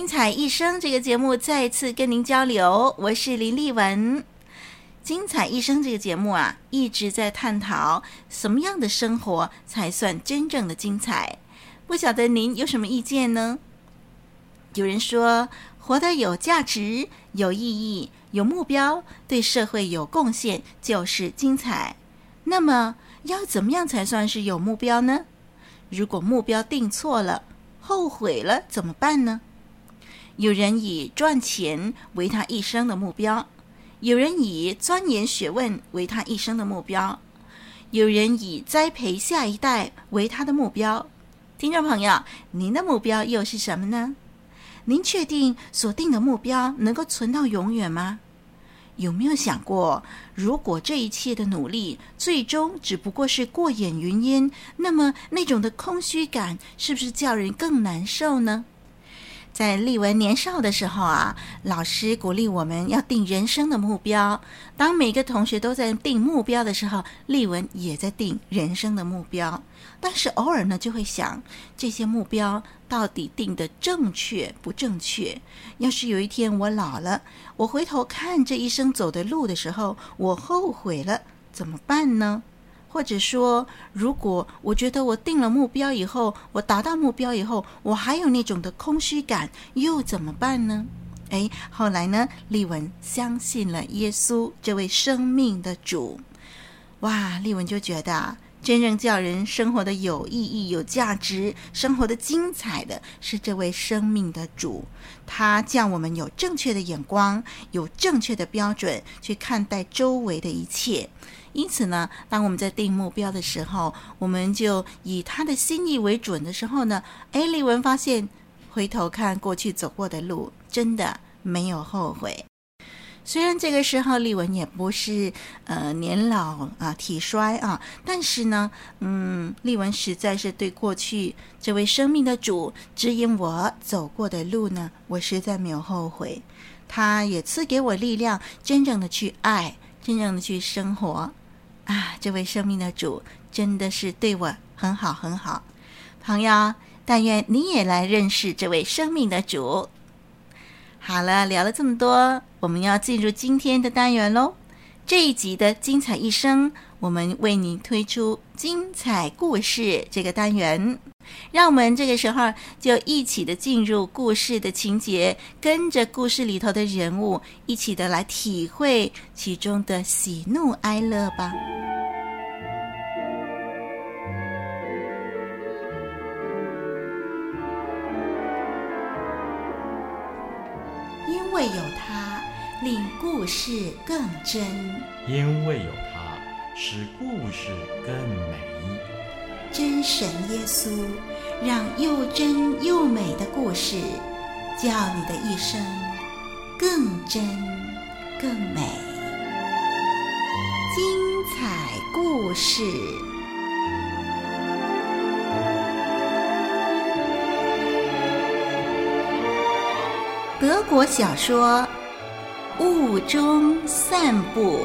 精彩一生这个节目再次跟您交流，我是林丽文。精彩一生这个节目啊，一直在探讨什么样的生活才算真正的精彩。不晓得您有什么意见呢？有人说，活得有价值、有意义、有目标，对社会有贡献就是精彩。那么，要怎么样才算是有目标呢？如果目标定错了，后悔了怎么办呢？有人以赚钱为他一生的目标。有人以钻研学问为他一生的目标，有人以栽培下一代为他的目标。听众朋友，您的目标又是什么呢？您确定所定的目标能够存到永远吗？有没有想过，如果这一切的努力最终只不过是过眼云烟，那么那种的空虚感是不是叫人更难受呢？在丽文年少的时候啊，老师鼓励我们要定人生的目标。当每个同学都在定目标的时候，丽文也在定人生的目标。但是偶尔呢，就会想这些目标到底定得正确不正确？要是有一天我老了，我回头看这一生走的路的时候，我后悔了，怎么办呢？或者说，如果我觉得我定了目标以后，我达到目标以后，我还有那种的空虚感，又怎么办呢？哎，后来呢，丽文相信了耶稣这位生命的主，哇，丽文就觉得，真正叫人生活的有意义、有价值、生活的精彩的是这位生命的主，他叫我们有正确的眼光，有正确的标准去看待周围的一切。因此呢，当我们在定目标的时候，我们就以他的心意为准的时候呢，哎，丽文发现回头看过去走过的路，真的没有后悔。虽然这个时候丽文也不是呃年老啊体衰啊，但是呢，嗯，丽文实在是对过去这位生命的主指引我走过的路呢，我实在没有后悔。他也赐给我力量，真正的去爱，真正的去生活。啊，这位生命的主真的是对我很好很好，朋友，但愿你也来认识这位生命的主。好了，聊了这么多，我们要进入今天的单元喽。这一集的精彩一生，我们为您推出精彩故事这个单元，让我们这个时候就一起的进入故事的情节，跟着故事里头的人物一起的来体会其中的喜怒哀乐吧。为有他。令故事更真，因为有他，使故事更美。真神耶稣，让又真又美的故事，叫你的一生更真更美。精彩故事，德国小说。雾中散步。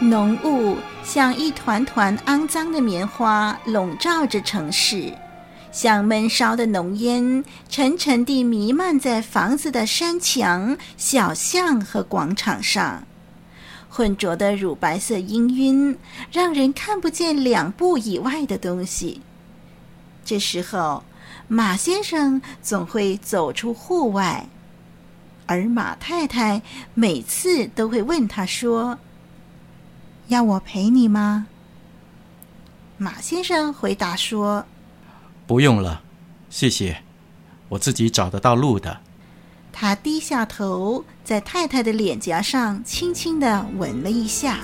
浓雾像一团团肮脏的棉花，笼罩着城市，像闷烧的浓烟，沉沉地弥漫在房子的山墙、小巷和广场上。浑浊的乳白色氤氲，让人看不见两步以外的东西。这时候，马先生总会走出户外，而马太太每次都会问他说：“要我陪你吗？”马先生回答说：“不用了，谢谢，我自己找得到路的。”他低下头，在太太的脸颊上轻轻的吻了一下。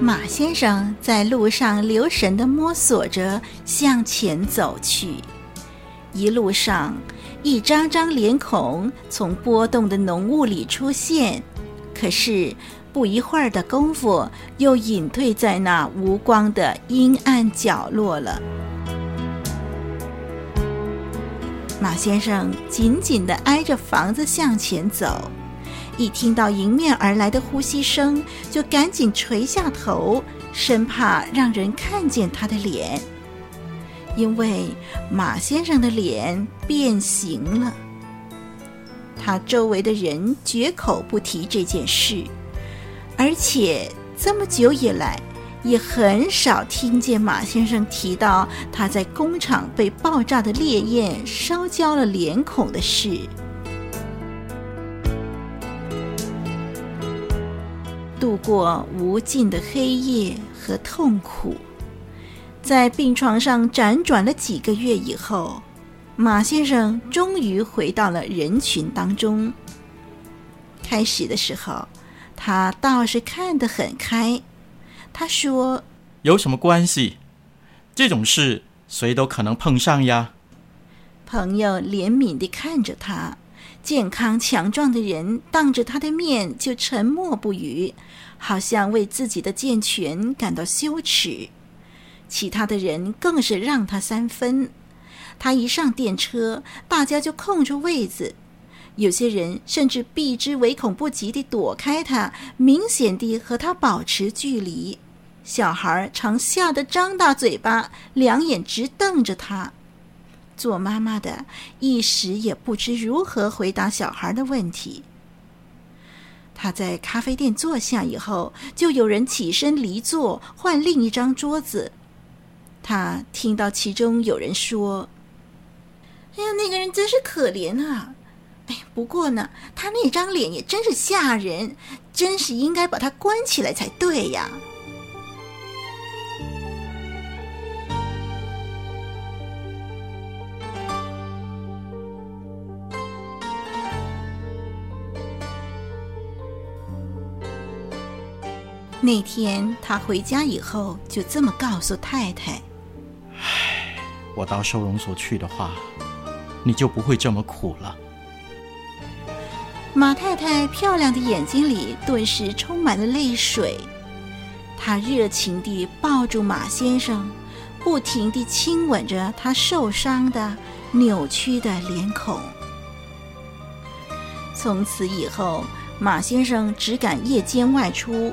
马先生在路上留神的摸索着向前走去，一路上一张张脸孔从波动的浓雾里出现，可是不一会儿的功夫，又隐退在那无光的阴暗角落了。马先生紧紧地挨着房子向前走。一听到迎面而来的呼吸声，就赶紧垂下头，生怕让人看见他的脸，因为马先生的脸变形了。他周围的人绝口不提这件事，而且这么久以来，也很少听见马先生提到他在工厂被爆炸的烈焰烧焦了脸孔的事。度过无尽的黑夜和痛苦，在病床上辗转了几个月以后，马先生终于回到了人群当中。开始的时候，他倒是看得很开。他说：“有什么关系？这种事谁都可能碰上呀。”朋友怜悯地看着他。健康强壮的人当着他的面就沉默不语，好像为自己的健全感到羞耻。其他的人更是让他三分。他一上电车，大家就空出位子，有些人甚至避之唯恐不及地躲开他，明显地和他保持距离。小孩常吓得张大嘴巴，两眼直瞪着他。做妈妈的一时也不知如何回答小孩的问题。他在咖啡店坐下以后，就有人起身离座，换另一张桌子。他听到其中有人说：“哎呀，那个人真是可怜啊！哎，不过呢，他那张脸也真是吓人，真是应该把他关起来才对呀。”那天他回家以后，就这么告诉太太：“，我到收容所去的话，你就不会这么苦了。”马太太漂亮的眼睛里顿时充满了泪水，她热情地抱住马先生，不停地亲吻着他受伤的、扭曲的脸孔。从此以后，马先生只敢夜间外出。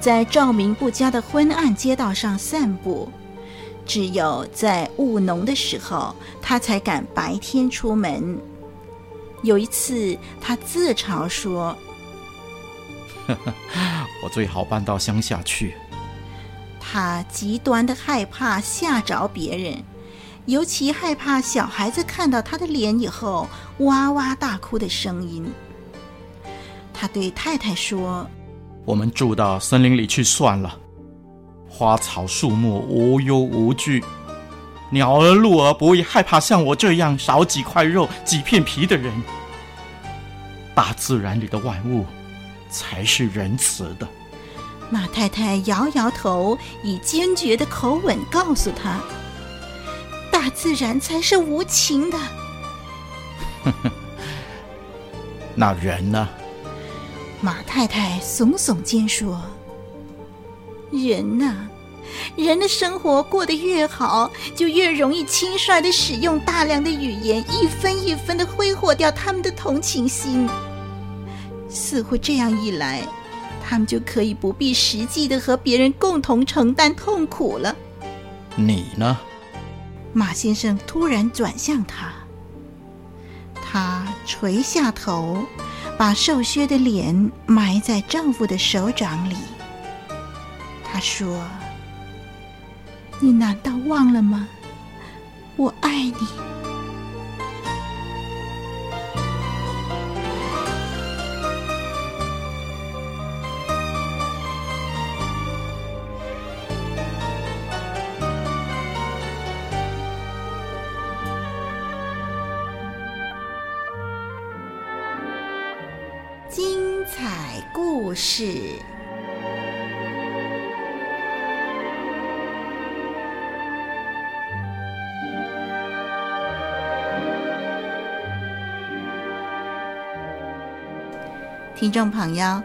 在照明不佳的昏暗街道上散步，只有在务农的时候，他才敢白天出门。有一次，他自嘲说：“呵呵，我最好搬到乡下去。”他极端的害怕吓着别人，尤其害怕小孩子看到他的脸以后哇哇大哭的声音。他对太太说。我们住到森林里去算了，花草树木无忧无惧，鸟儿鹿儿不会害怕像我这样少几块肉几片皮的人。大自然里的万物才是仁慈的。马太太摇摇头，以坚决的口吻告诉他：“大自然才是无情的。”那人呢？马太太耸耸肩说：“人呐，人的生活过得越好，就越容易轻率的使用大量的语言，一分一分的挥霍掉他们的同情心。似乎这样一来，他们就可以不必实际的和别人共同承担痛苦了。你呢？”马先生突然转向他，他垂下头，把瘦削的脸埋在丈夫的手掌里。他说：“你难道忘了吗？我爱你。”听众朋友，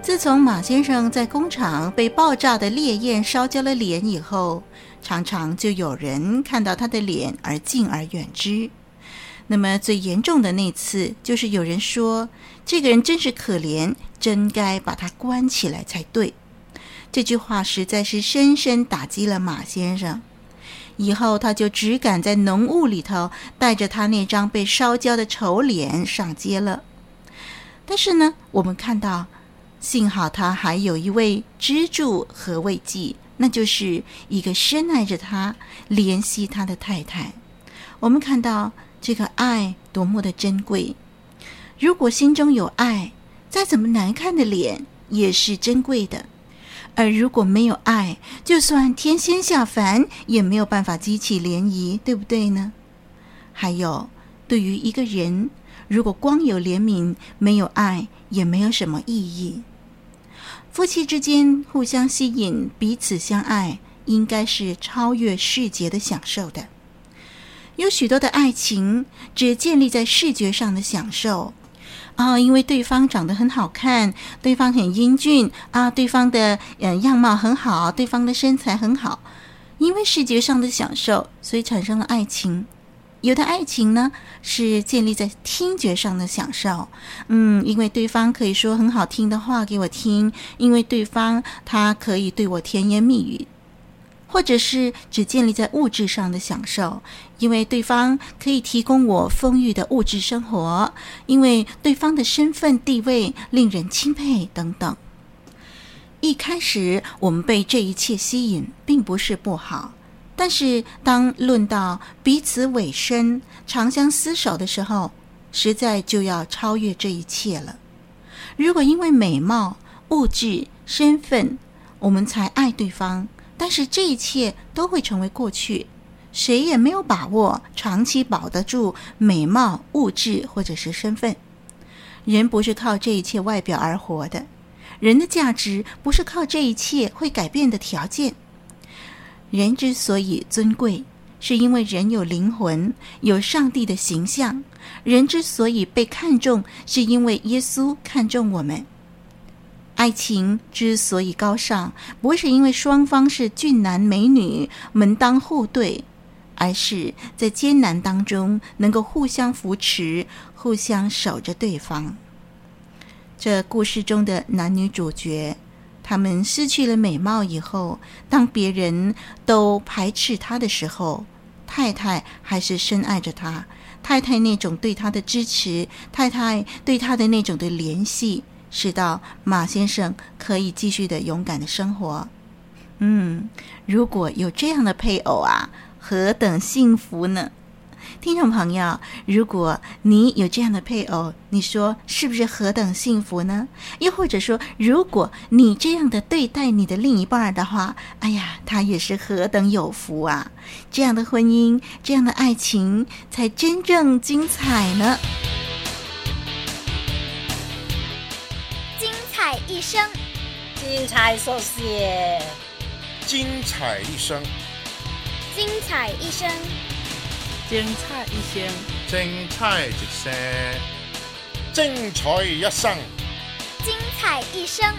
自从马先生在工厂被爆炸的烈焰烧焦了脸以后，常常就有人看到他的脸而敬而远之。那么最严重的那次，就是有人说这个人真是可怜，真该把他关起来才对。这句话实在是深深打击了马先生。以后他就只敢在浓雾里头带着他那张被烧焦的丑脸上街了。但是呢，我们看到，幸好他还有一位支柱和慰藉，那就是一个深爱着他、怜惜他的太太。我们看到这个爱多么的珍贵。如果心中有爱，再怎么难看的脸也是珍贵的；而如果没有爱，就算天仙下凡，也没有办法激起涟漪，对不对呢？还有，对于一个人。如果光有怜悯，没有爱，也没有什么意义。夫妻之间互相吸引，彼此相爱，应该是超越世界的享受的。有许多的爱情只建立在视觉上的享受啊，因为对方长得很好看，对方很英俊啊，对方的嗯样貌很好，对方的身材很好，因为视觉上的享受，所以产生了爱情。有的爱情呢，是建立在听觉上的享受，嗯，因为对方可以说很好听的话给我听，因为对方他可以对我甜言蜜语，或者是只建立在物质上的享受，因为对方可以提供我丰裕的物质生活，因为对方的身份地位令人钦佩等等。一开始我们被这一切吸引，并不是不好。但是，当论到彼此委身、长相厮守的时候，实在就要超越这一切了。如果因为美貌、物质、身份，我们才爱对方，但是这一切都会成为过去，谁也没有把握长期保得住美貌、物质或者是身份。人不是靠这一切外表而活的，人的价值不是靠这一切会改变的条件。人之所以尊贵，是因为人有灵魂，有上帝的形象。人之所以被看重，是因为耶稣看重我们。爱情之所以高尚，不是因为双方是俊男美女，门当户对，而是在艰难当中能够互相扶持，互相守着对方。这故事中的男女主角。他们失去了美貌以后，当别人都排斥他的时候，太太还是深爱着他。太太那种对他的支持，太太对他的那种的联系，使到马先生可以继续的勇敢的生活。嗯，如果有这样的配偶啊，何等幸福呢？听众朋友，如果你有这样的配偶，你说是不是何等幸福呢？又或者说，如果你这样的对待你的另一半的话，哎呀，他也是何等有福啊！这样的婚姻，这样的爱情，才真正精彩呢！精彩一生，精彩所写，精彩一生，精彩一生。精彩一生，精彩一生，精彩一生，精彩一生。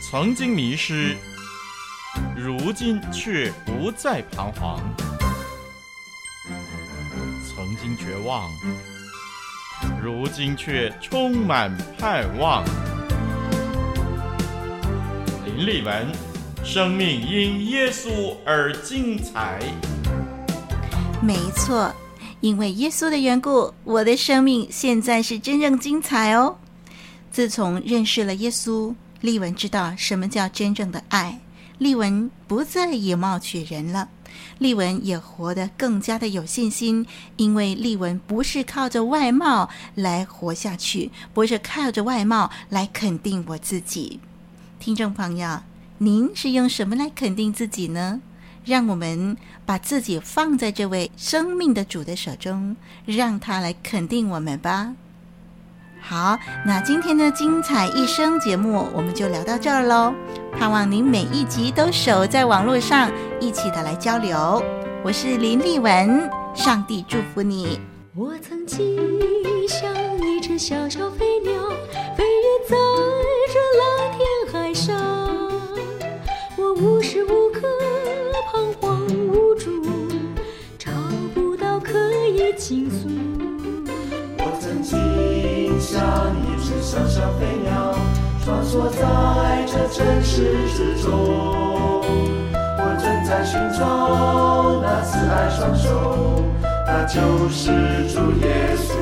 曾经迷失，如今却不再彷徨；曾经绝望，如今却充满盼望。林立文。生命因耶稣而精彩。没错，因为耶稣的缘故，我的生命现在是真正精彩哦。自从认识了耶稣，丽文知道什么叫真正的爱。丽文不再以貌取人了，丽文也活得更加的有信心，因为丽文不是靠着外貌来活下去，不是靠着外貌来肯定我自己。听众朋友，您是用什么来肯定自己呢？让我们把自己放在这位生命的主的手中，让他来肯定我们吧。好，那今天的精彩一生节目我们就聊到这儿喽。盼望您每一集都守在网络上，一起的来交流。我是林丽文，上帝祝福你。我曾经像一只小小飞鸟，飞越在这蓝天，无时无刻彷徨无助，找不到可以。倾诉。我曾经像一只小小飞鸟，穿梭在这城市之中。我正在寻找那慈爱双手，那就是主耶稣。